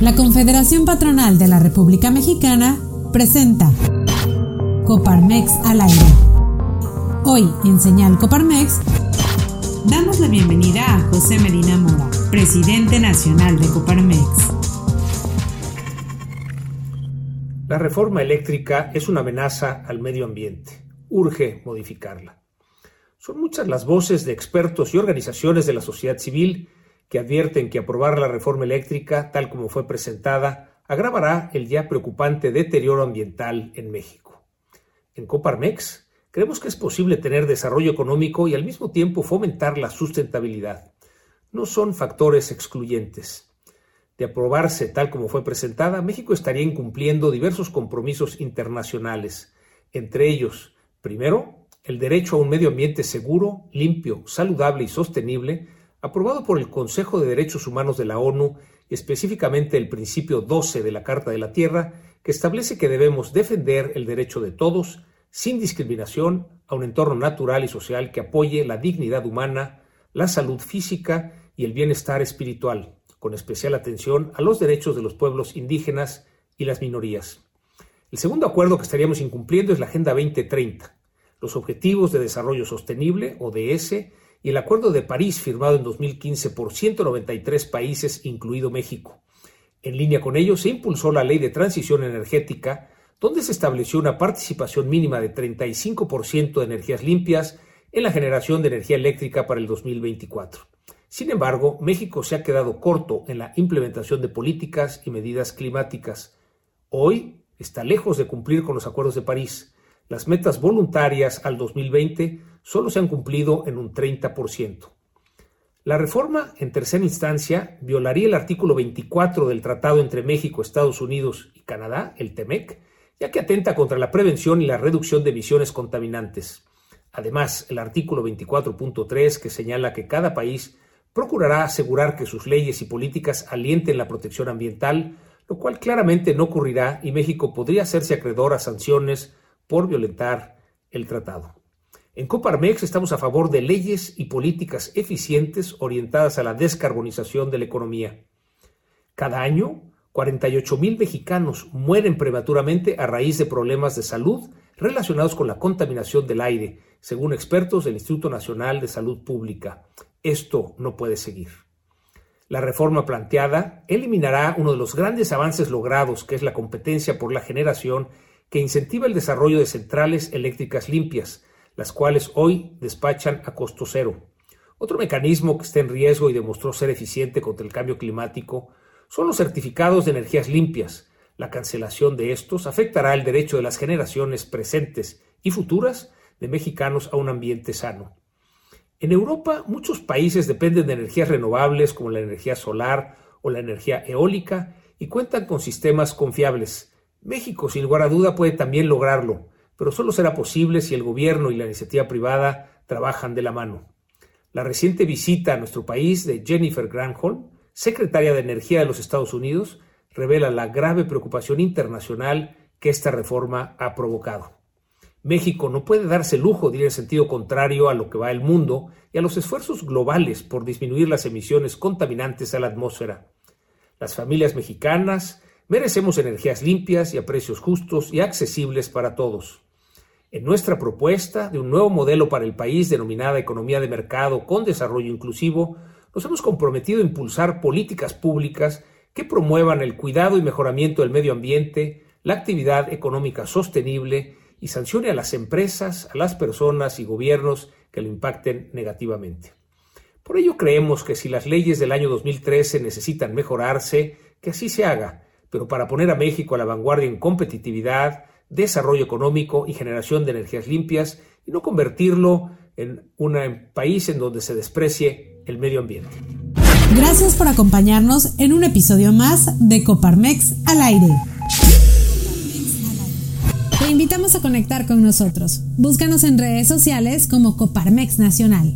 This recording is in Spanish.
La Confederación Patronal de la República Mexicana presenta Coparmex al aire. Hoy en Señal Coparmex damos la bienvenida a José Medina Mora, presidente nacional de Coparmex. La reforma eléctrica es una amenaza al medio ambiente. Urge modificarla. Son muchas las voces de expertos y organizaciones de la sociedad civil que advierten que aprobar la reforma eléctrica, tal como fue presentada, agravará el ya preocupante deterioro ambiental en México. En Coparmex creemos que es posible tener desarrollo económico y al mismo tiempo fomentar la sustentabilidad. No son factores excluyentes. De aprobarse tal como fue presentada, México estaría incumpliendo diversos compromisos internacionales, entre ellos, primero, el derecho a un medio ambiente seguro, limpio, saludable y sostenible, aprobado por el Consejo de Derechos Humanos de la ONU, específicamente el principio 12 de la Carta de la Tierra, que establece que debemos defender el derecho de todos, sin discriminación, a un entorno natural y social que apoye la dignidad humana, la salud física y el bienestar espiritual, con especial atención a los derechos de los pueblos indígenas y las minorías. El segundo acuerdo que estaríamos incumpliendo es la Agenda 2030, los Objetivos de Desarrollo Sostenible, ODS, y el Acuerdo de París firmado en 2015 por 193 países, incluido México. En línea con ello, se impulsó la Ley de Transición Energética, donde se estableció una participación mínima de 35% de energías limpias en la generación de energía eléctrica para el 2024. Sin embargo, México se ha quedado corto en la implementación de políticas y medidas climáticas. Hoy está lejos de cumplir con los acuerdos de París. Las metas voluntarias al 2020 solo se han cumplido en un 30%. La reforma, en tercera instancia, violaría el artículo 24 del Tratado entre México, Estados Unidos y Canadá, el TEMEC, ya que atenta contra la prevención y la reducción de emisiones contaminantes. Además, el artículo 24.3, que señala que cada país procurará asegurar que sus leyes y políticas alienten la protección ambiental, lo cual claramente no ocurrirá y México podría hacerse acreedor a sanciones por violentar el tratado. En Coparmex estamos a favor de leyes y políticas eficientes orientadas a la descarbonización de la economía. Cada año, 48 mil mexicanos mueren prematuramente a raíz de problemas de salud relacionados con la contaminación del aire, según expertos del Instituto Nacional de Salud Pública. Esto no puede seguir. La reforma planteada eliminará uno de los grandes avances logrados, que es la competencia por la generación que incentiva el desarrollo de centrales eléctricas limpias, las cuales hoy despachan a costo cero. Otro mecanismo que está en riesgo y demostró ser eficiente contra el cambio climático son los certificados de energías limpias. La cancelación de estos afectará el derecho de las generaciones presentes y futuras de mexicanos a un ambiente sano. En Europa, muchos países dependen de energías renovables como la energía solar o la energía eólica y cuentan con sistemas confiables. México, sin lugar a duda, puede también lograrlo, pero solo será posible si el gobierno y la iniciativa privada trabajan de la mano. La reciente visita a nuestro país de Jennifer Granholm, secretaria de Energía de los Estados Unidos, revela la grave preocupación internacional que esta reforma ha provocado. México no puede darse lujo de ir en sentido contrario a lo que va el mundo y a los esfuerzos globales por disminuir las emisiones contaminantes a la atmósfera. Las familias mexicanas merecemos energías limpias y a precios justos y accesibles para todos. En nuestra propuesta de un nuevo modelo para el país denominada economía de mercado con desarrollo inclusivo, nos hemos comprometido a impulsar políticas públicas que promuevan el cuidado y mejoramiento del medio ambiente, la actividad económica sostenible y sancione a las empresas, a las personas y gobiernos que lo impacten negativamente. Por ello creemos que si las leyes del año 2013 necesitan mejorarse, que así se haga, pero para poner a México a la vanguardia en competitividad, desarrollo económico y generación de energías limpias y no convertirlo en un país en donde se desprecie el medio ambiente. Gracias por acompañarnos en un episodio más de Coparmex al aire. Te invitamos a conectar con nosotros. Búscanos en redes sociales como Coparmex Nacional.